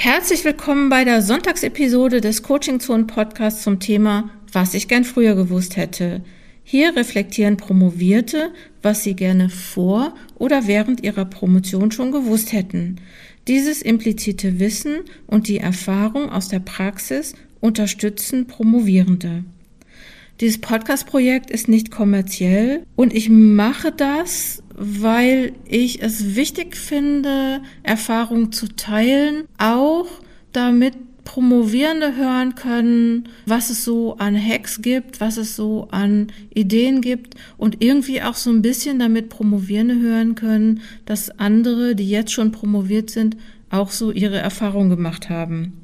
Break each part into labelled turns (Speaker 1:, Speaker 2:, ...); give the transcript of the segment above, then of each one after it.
Speaker 1: Herzlich willkommen bei der Sonntagsepisode des Coaching Zone Podcasts zum Thema Was ich gern früher gewusst hätte. Hier reflektieren Promovierte, was sie gerne vor oder während ihrer Promotion schon gewusst hätten. Dieses implizite Wissen und die Erfahrung aus der Praxis unterstützen Promovierende. Dieses Podcast-Projekt ist nicht kommerziell und ich mache das, weil ich es wichtig finde, Erfahrungen zu teilen, auch damit Promovierende hören können, was es so an Hacks gibt, was es so an Ideen gibt und irgendwie auch so ein bisschen damit Promovierende hören können, dass andere, die jetzt schon promoviert sind, auch so ihre Erfahrungen gemacht haben.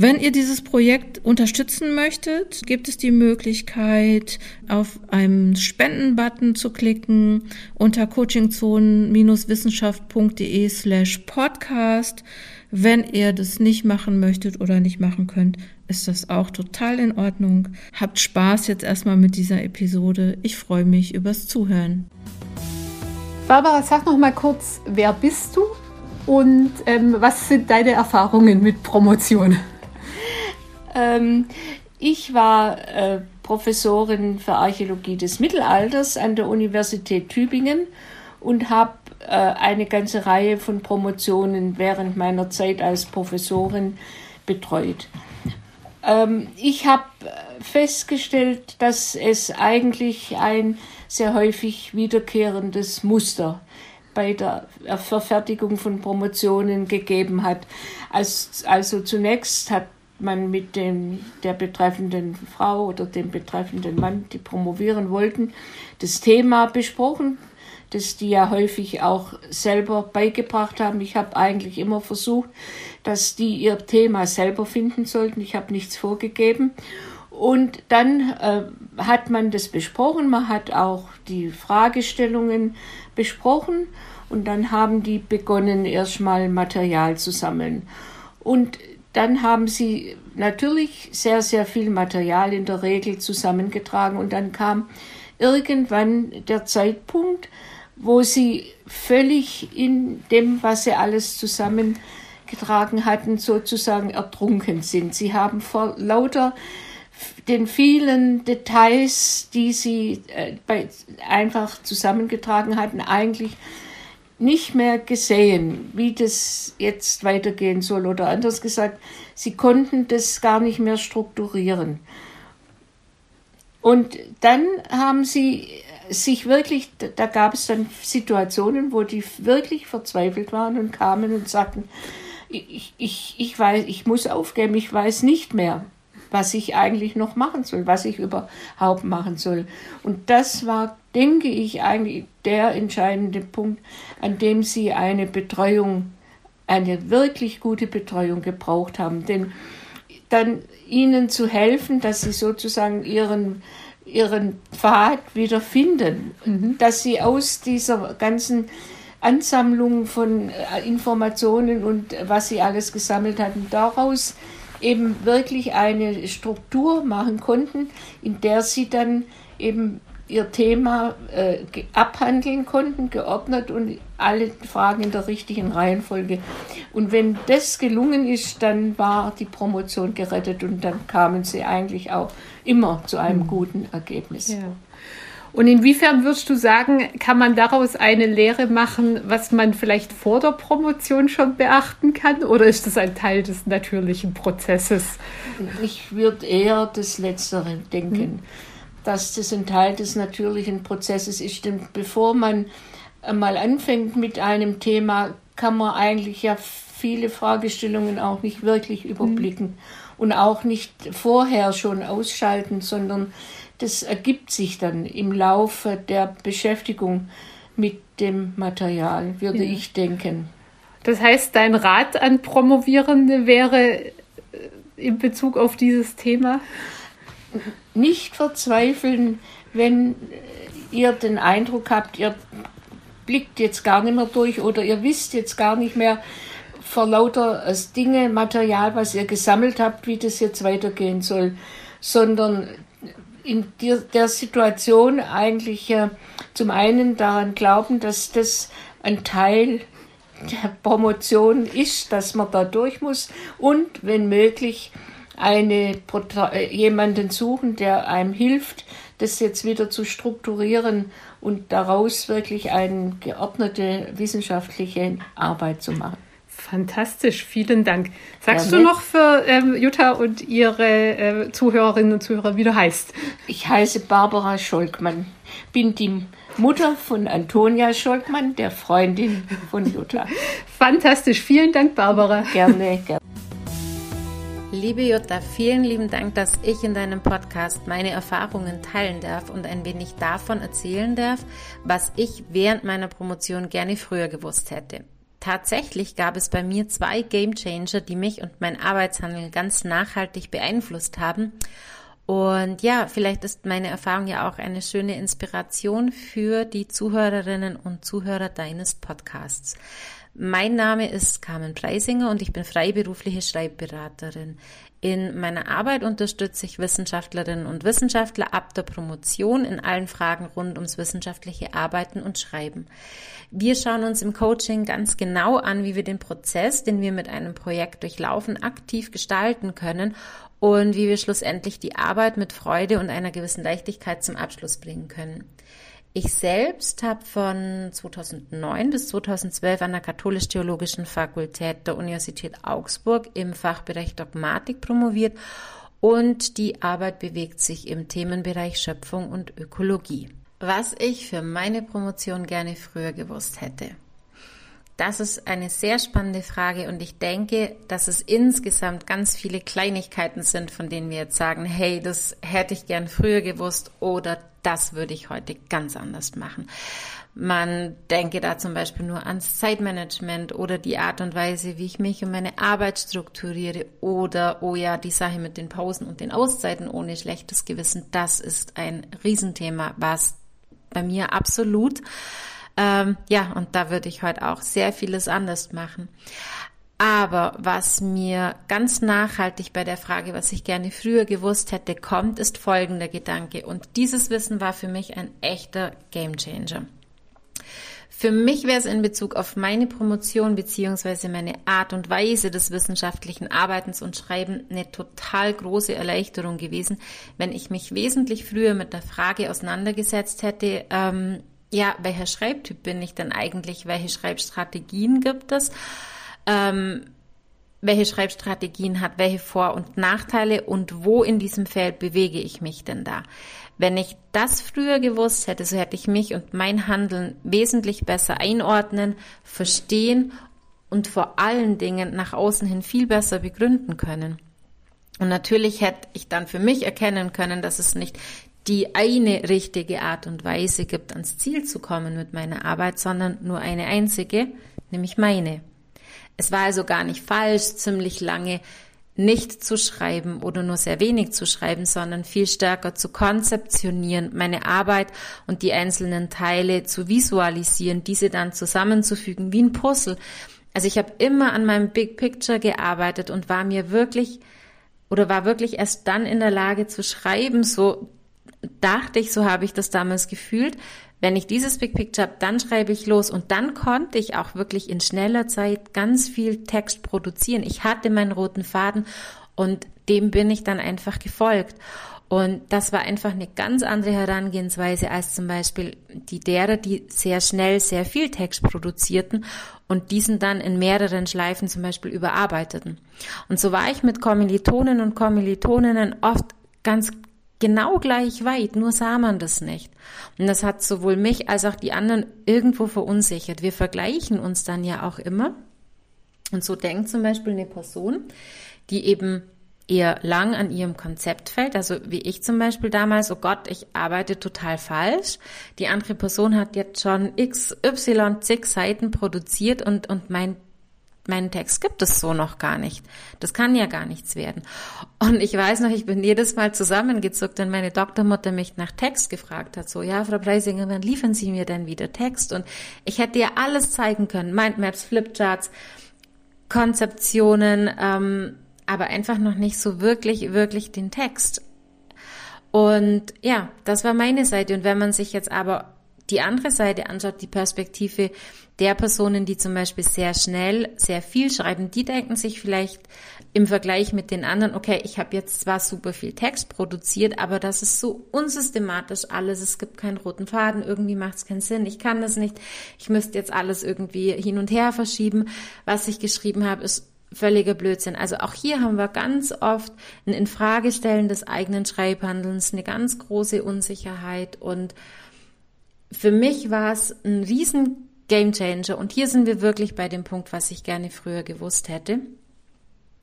Speaker 1: Wenn ihr dieses Projekt unterstützen möchtet, gibt es die Möglichkeit, auf einen Spenden-Button zu klicken unter coachingzonen-wissenschaft.de slash podcast. Wenn ihr das nicht machen möchtet oder nicht machen könnt, ist das auch total in Ordnung. Habt Spaß jetzt erstmal mit dieser Episode. Ich freue mich übers Zuhören.
Speaker 2: Barbara, sag noch mal kurz, wer bist du und ähm, was sind deine Erfahrungen mit Promotion?
Speaker 3: Ähm, ich war äh, Professorin für Archäologie des Mittelalters an der Universität Tübingen und habe äh, eine ganze Reihe von Promotionen während meiner Zeit als Professorin betreut. Ähm, ich habe festgestellt, dass es eigentlich ein sehr häufig wiederkehrendes Muster bei der Verfertigung von Promotionen gegeben hat. also zunächst hat man mit dem, der betreffenden Frau oder dem betreffenden Mann, die promovieren wollten, das Thema besprochen, das die ja häufig auch selber beigebracht haben. Ich habe eigentlich immer versucht, dass die ihr Thema selber finden sollten. Ich habe nichts vorgegeben. Und dann äh, hat man das besprochen, man hat auch die Fragestellungen besprochen und dann haben die begonnen, erstmal Material zu sammeln. Und dann haben sie natürlich sehr, sehr viel Material in der Regel zusammengetragen und dann kam irgendwann der Zeitpunkt, wo sie völlig in dem, was sie alles zusammengetragen hatten, sozusagen ertrunken sind. Sie haben vor lauter den vielen Details, die sie äh, bei, einfach zusammengetragen hatten, eigentlich nicht mehr gesehen, wie das jetzt weitergehen soll. Oder anders gesagt, sie konnten das gar nicht mehr strukturieren. Und dann haben sie sich wirklich, da gab es dann Situationen, wo die wirklich verzweifelt waren und kamen und sagten, ich, ich, ich weiß, ich muss aufgeben, ich weiß nicht mehr, was ich eigentlich noch machen soll, was ich überhaupt machen soll. Und das war denke ich, eigentlich der entscheidende Punkt, an dem Sie eine Betreuung, eine wirklich gute Betreuung gebraucht haben. Denn dann Ihnen zu helfen, dass Sie sozusagen Ihren, Ihren Pfad wieder finden, mhm. dass Sie aus dieser ganzen Ansammlung von äh, Informationen und was Sie alles gesammelt hatten, daraus eben wirklich eine Struktur machen konnten, in der Sie dann eben ihr Thema äh, abhandeln konnten, geordnet und alle Fragen in der richtigen Reihenfolge. Und wenn das gelungen ist, dann war die Promotion gerettet und dann kamen sie eigentlich auch immer zu einem mhm. guten Ergebnis. Ja.
Speaker 2: Und inwiefern würdest du sagen, kann man daraus eine Lehre machen, was man vielleicht vor der Promotion schon beachten kann? Oder ist das ein Teil des natürlichen Prozesses?
Speaker 3: Ich würde eher das Letztere denken. Hm dass das ein Teil des natürlichen Prozesses ist. Denn bevor man mal anfängt mit einem Thema, kann man eigentlich ja viele Fragestellungen auch nicht wirklich mhm. überblicken mhm. und auch nicht vorher schon ausschalten, sondern das ergibt sich dann im Laufe der Beschäftigung mit dem Material, würde ja. ich denken.
Speaker 2: Das heißt, dein Rat an Promovierende wäre äh, in Bezug auf dieses Thema?
Speaker 3: nicht verzweifeln, wenn ihr den Eindruck habt, ihr blickt jetzt gar nicht mehr durch oder ihr wisst jetzt gar nicht mehr vor lauter äh, Dinge, Material, was ihr gesammelt habt, wie das jetzt weitergehen soll, sondern in der Situation eigentlich äh, zum einen daran glauben, dass das ein Teil der Promotion ist, dass man da durch muss und wenn möglich eine, äh, jemanden suchen, der einem hilft, das jetzt wieder zu strukturieren und daraus wirklich eine geordnete wissenschaftliche Arbeit zu machen.
Speaker 2: Fantastisch, vielen Dank. Sagst ja, du noch für ähm, Jutta und ihre äh, Zuhörerinnen und Zuhörer, wie du heißt?
Speaker 3: Ich heiße Barbara Scholkmann, bin die Mutter von Antonia Scholkmann, der Freundin von Jutta.
Speaker 2: Fantastisch, vielen Dank, Barbara.
Speaker 3: Gerne, gerne.
Speaker 4: Liebe Jutta, vielen lieben Dank, dass ich in deinem Podcast meine Erfahrungen teilen darf und ein wenig davon erzählen darf, was ich während meiner Promotion gerne früher gewusst hätte. Tatsächlich gab es bei mir zwei Game Changer, die mich und mein Arbeitshandeln ganz nachhaltig beeinflusst haben. Und ja, vielleicht ist meine Erfahrung ja auch eine schöne Inspiration für die Zuhörerinnen und Zuhörer deines Podcasts. Mein Name ist Carmen Preisinger und ich bin freiberufliche Schreibberaterin. In meiner Arbeit unterstütze ich Wissenschaftlerinnen und Wissenschaftler ab der Promotion in allen Fragen rund ums wissenschaftliche Arbeiten und Schreiben. Wir schauen uns im Coaching ganz genau an, wie wir den Prozess, den wir mit einem Projekt durchlaufen, aktiv gestalten können und wie wir schlussendlich die Arbeit mit Freude und einer gewissen Leichtigkeit zum Abschluss bringen können. Ich selbst habe von 2009 bis 2012 an der Katholisch-Theologischen Fakultät der Universität Augsburg im Fachbereich Dogmatik promoviert und die Arbeit bewegt sich im Themenbereich Schöpfung und Ökologie. Was ich für meine Promotion gerne früher gewusst hätte. Das ist eine sehr spannende Frage und ich denke, dass es insgesamt ganz viele Kleinigkeiten sind, von denen wir jetzt sagen, hey, das hätte ich gern früher gewusst oder das würde ich heute ganz anders machen. Man denke da zum Beispiel nur ans Zeitmanagement oder die Art und Weise, wie ich mich und meine Arbeit strukturiere oder, oh ja, die Sache mit den Pausen und den Auszeiten ohne schlechtes Gewissen. Das ist ein Riesenthema, was bei mir absolut ähm, ja, und da würde ich heute auch sehr vieles anders machen. Aber was mir ganz nachhaltig bei der Frage, was ich gerne früher gewusst hätte, kommt, ist folgender Gedanke. Und dieses Wissen war für mich ein echter Gamechanger. Für mich wäre es in Bezug auf meine Promotion beziehungsweise meine Art und Weise des wissenschaftlichen Arbeitens und Schreiben eine total große Erleichterung gewesen, wenn ich mich wesentlich früher mit der Frage auseinandergesetzt hätte, ähm, ja, welcher Schreibtyp bin ich denn eigentlich? Welche Schreibstrategien gibt es? Ähm, welche Schreibstrategien hat welche Vor- und Nachteile und wo in diesem Feld bewege ich mich denn da? Wenn ich das früher gewusst hätte, so hätte ich mich und mein Handeln wesentlich besser einordnen, verstehen und vor allen Dingen nach außen hin viel besser begründen können. Und natürlich hätte ich dann für mich erkennen können, dass es nicht die eine richtige Art und Weise gibt, ans Ziel zu kommen mit meiner Arbeit, sondern nur eine einzige, nämlich meine. Es war also gar nicht falsch, ziemlich lange nicht zu schreiben oder nur sehr wenig zu schreiben, sondern viel stärker zu konzeptionieren, meine Arbeit und die einzelnen Teile zu visualisieren, diese dann zusammenzufügen wie ein Puzzle. Also ich habe immer an meinem Big Picture gearbeitet und war mir wirklich oder war wirklich erst dann in der Lage zu schreiben, so dachte ich, so habe ich das damals gefühlt, wenn ich dieses Big Picture habe, dann schreibe ich los und dann konnte ich auch wirklich in schneller Zeit ganz viel Text produzieren. Ich hatte meinen roten Faden und dem bin ich dann einfach gefolgt. Und das war einfach eine ganz andere Herangehensweise als zum Beispiel die derer, die sehr schnell sehr viel Text produzierten und diesen dann in mehreren Schleifen zum Beispiel überarbeiteten. Und so war ich mit Kommilitonen und Kommilitoninnen oft ganz genau gleich weit, nur sah man das nicht. Und das hat sowohl mich als auch die anderen irgendwo verunsichert. Wir vergleichen uns dann ja auch immer. Und so denkt zum Beispiel eine Person, die eben eher lang an ihrem Konzept fällt, also wie ich zum Beispiel damals, oh Gott, ich arbeite total falsch. Die andere Person hat jetzt schon x, y, zig Seiten produziert und, und meint, meinen Text gibt es so noch gar nicht. Das kann ja gar nichts werden. Und ich weiß noch, ich bin jedes Mal zusammengezuckt, wenn meine Doktormutter mich nach Text gefragt hat. So, ja, Frau Preisinger, wann liefern Sie mir denn wieder Text? Und ich hätte ihr alles zeigen können. Mindmaps, Flipcharts, Konzeptionen, ähm, aber einfach noch nicht so wirklich, wirklich den Text. Und ja, das war meine Seite. Und wenn man sich jetzt aber die andere Seite anschaut, die Perspektive der Personen, die zum Beispiel sehr schnell, sehr viel schreiben, die denken sich vielleicht im Vergleich mit den anderen, okay, ich habe jetzt zwar super viel Text produziert, aber das ist so unsystematisch alles, es gibt keinen roten Faden, irgendwie macht es keinen Sinn, ich kann das nicht, ich müsste jetzt alles irgendwie hin und her verschieben. Was ich geschrieben habe, ist völliger Blödsinn. Also auch hier haben wir ganz oft ein Infragestellen des eigenen Schreibhandelns, eine ganz große Unsicherheit. Und für mich war es ein riesen Gamechanger und hier sind wir wirklich bei dem Punkt, was ich gerne früher gewusst hätte,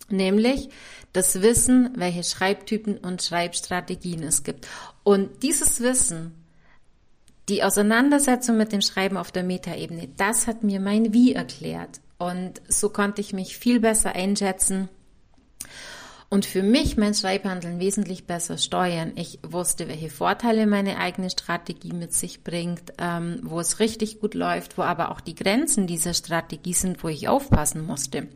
Speaker 4: nämlich das Wissen, welche Schreibtypen und Schreibstrategien es gibt. Und dieses Wissen, die Auseinandersetzung mit dem Schreiben auf der Metaebene, das hat mir mein Wie erklärt. Und so konnte ich mich viel besser einschätzen und für mich mein Schreibhandeln wesentlich besser steuern. Ich wusste, welche Vorteile meine eigene Strategie mit sich bringt, ähm, wo es richtig gut läuft, wo aber auch die Grenzen dieser Strategie sind, wo ich aufpassen musste.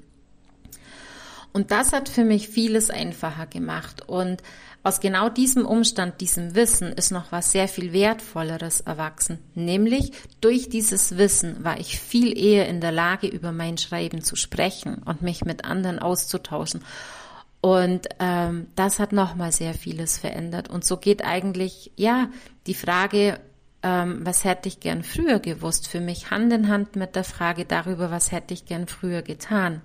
Speaker 4: Und das hat für mich vieles einfacher gemacht. Und aus genau diesem Umstand, diesem Wissen ist noch was sehr viel Wertvolleres erwachsen. Nämlich durch dieses Wissen war ich viel eher in der Lage, über mein Schreiben zu sprechen und mich mit anderen auszutauschen. Und ähm, das hat nochmal sehr vieles verändert. Und so geht eigentlich, ja, die Frage, ähm, was hätte ich gern früher gewusst, für mich Hand in Hand mit der Frage darüber, was hätte ich gern früher getan,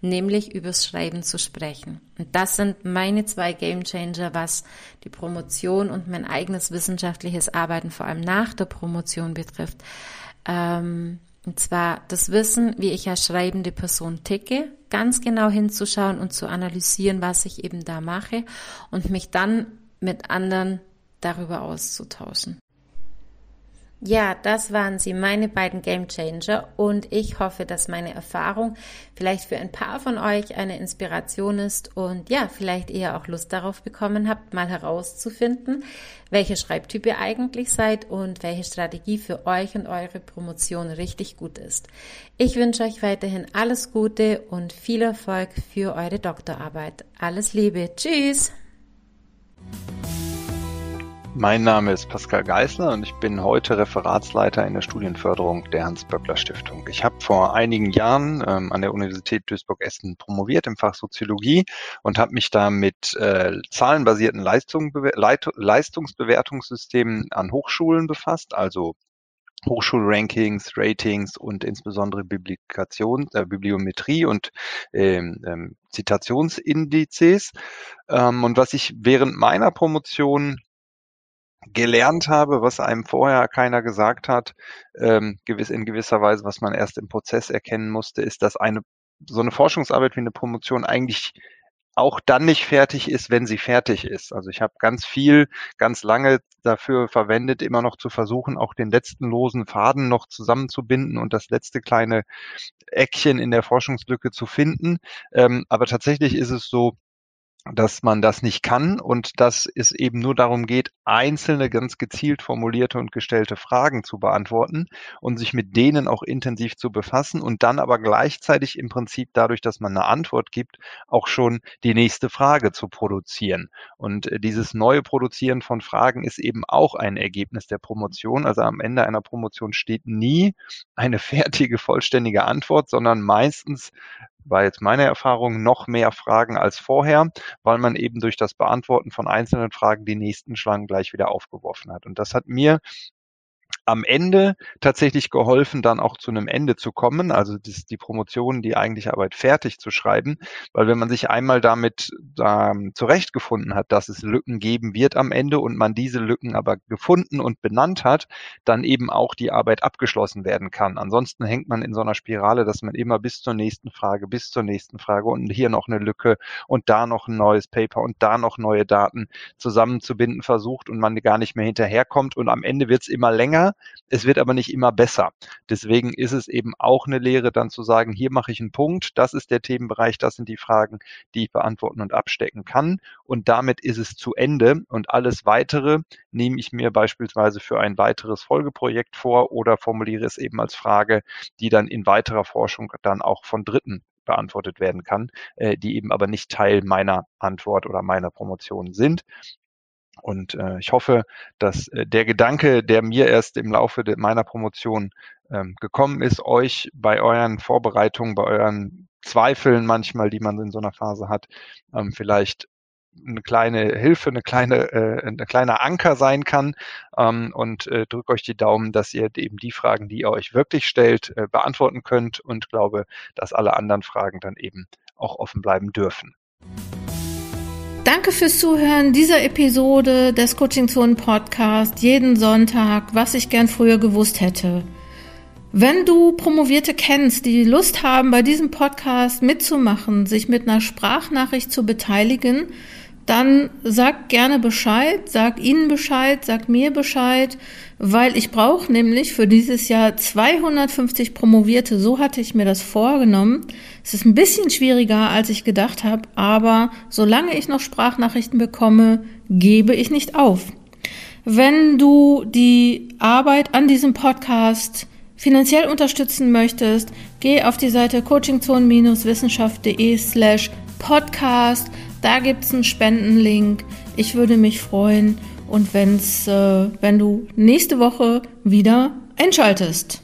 Speaker 4: nämlich übers Schreiben zu sprechen. Und das sind meine zwei Gamechanger, was die Promotion und mein eigenes wissenschaftliches Arbeiten, vor allem nach der Promotion betrifft. Ähm, und zwar das Wissen, wie ich als schreibende Person ticke, ganz genau hinzuschauen und zu analysieren, was ich eben da mache und mich dann mit anderen darüber auszutauschen. Ja, das waren sie, meine beiden Game Changer. Und ich hoffe, dass meine Erfahrung vielleicht für ein paar von euch eine Inspiration ist und ja, vielleicht eher auch Lust darauf bekommen habt, mal herauszufinden, welche Schreibtyp ihr eigentlich seid und welche Strategie für euch und eure Promotion richtig gut ist. Ich wünsche euch weiterhin alles Gute und viel Erfolg für eure Doktorarbeit. Alles Liebe. Tschüss.
Speaker 5: Mein Name ist Pascal Geisler und ich bin heute Referatsleiter in der Studienförderung der Hans-Böckler-Stiftung. Ich habe vor einigen Jahren ähm, an der Universität Duisburg-Essen promoviert im Fach Soziologie und habe mich da mit äh, zahlenbasierten Leistungsbewertungssystemen an Hochschulen befasst, also Hochschulrankings, Ratings und insbesondere Biblifikation, äh, Bibliometrie und ähm, ähm, Zitationsindizes. Ähm, und was ich während meiner Promotion gelernt habe, was einem vorher keiner gesagt hat, ähm, gewiss, in gewisser Weise, was man erst im Prozess erkennen musste, ist, dass eine so eine Forschungsarbeit wie eine Promotion eigentlich auch dann nicht fertig ist, wenn sie fertig ist. Also ich habe ganz viel, ganz lange dafür verwendet, immer noch zu versuchen, auch den letzten losen Faden noch zusammenzubinden und das letzte kleine Eckchen in der Forschungslücke zu finden. Ähm, aber tatsächlich ist es so, dass man das nicht kann und dass es eben nur darum geht, einzelne ganz gezielt formulierte und gestellte Fragen zu beantworten und sich mit denen auch intensiv zu befassen und dann aber gleichzeitig im Prinzip dadurch, dass man eine Antwort gibt, auch schon die nächste Frage zu produzieren. Und äh, dieses neue Produzieren von Fragen ist eben auch ein Ergebnis der Promotion. Also am Ende einer Promotion steht nie eine fertige, vollständige Antwort, sondern meistens war jetzt meine Erfahrung, noch mehr Fragen als vorher, weil man eben durch das Beantworten von einzelnen Fragen die nächsten Schlangen gleich wieder aufgeworfen hat. Und das hat mir am Ende tatsächlich geholfen, dann auch zu einem Ende zu kommen, also das, die Promotion, die eigentliche Arbeit fertig zu schreiben, weil wenn man sich einmal damit ähm, zurechtgefunden hat, dass es Lücken geben wird am Ende und man diese Lücken aber gefunden und benannt hat, dann eben auch die Arbeit abgeschlossen werden kann. Ansonsten hängt man in so einer Spirale, dass man immer bis zur nächsten Frage, bis zur nächsten Frage und hier noch eine Lücke und da noch ein neues Paper und da noch neue Daten zusammenzubinden versucht und man gar nicht mehr hinterherkommt und am Ende wird es immer länger es wird aber nicht immer besser. Deswegen ist es eben auch eine Lehre, dann zu sagen, hier mache ich einen Punkt, das ist der Themenbereich, das sind die Fragen, die ich beantworten und abstecken kann. Und damit ist es zu Ende. Und alles weitere nehme ich mir beispielsweise für ein weiteres Folgeprojekt vor oder formuliere es eben als Frage, die dann in weiterer Forschung dann auch von Dritten beantwortet werden kann, äh, die eben aber nicht Teil meiner Antwort oder meiner Promotion sind. Und äh, ich hoffe, dass äh, der Gedanke, der mir erst im Laufe meiner Promotion ähm, gekommen ist, euch bei euren Vorbereitungen, bei euren Zweifeln manchmal, die man in so einer Phase hat, ähm, vielleicht eine kleine Hilfe, eine kleine, äh, ein kleiner Anker sein kann. Ähm, und äh, drückt euch die Daumen, dass ihr eben die Fragen, die ihr euch wirklich stellt, äh, beantworten könnt und glaube, dass alle anderen Fragen dann eben auch offen bleiben dürfen.
Speaker 1: Danke fürs Zuhören dieser Episode des Coaching Zone Podcast jeden Sonntag, was ich gern früher gewusst hätte. Wenn du Promovierte kennst, die Lust haben, bei diesem Podcast mitzumachen, sich mit einer Sprachnachricht zu beteiligen, dann sag gerne Bescheid, sag ihnen Bescheid, sag mir Bescheid, weil ich brauche nämlich für dieses Jahr 250 Promovierte. So hatte ich mir das vorgenommen. Es ist ein bisschen schwieriger, als ich gedacht habe, aber solange ich noch Sprachnachrichten bekomme, gebe ich nicht auf. Wenn du die Arbeit an diesem Podcast finanziell unterstützen möchtest, geh auf die Seite coachingzone-wissenschaft.de slash podcast. Da gibt's einen Spendenlink. Ich würde mich freuen und wenn's, äh, wenn du nächste Woche wieder einschaltest.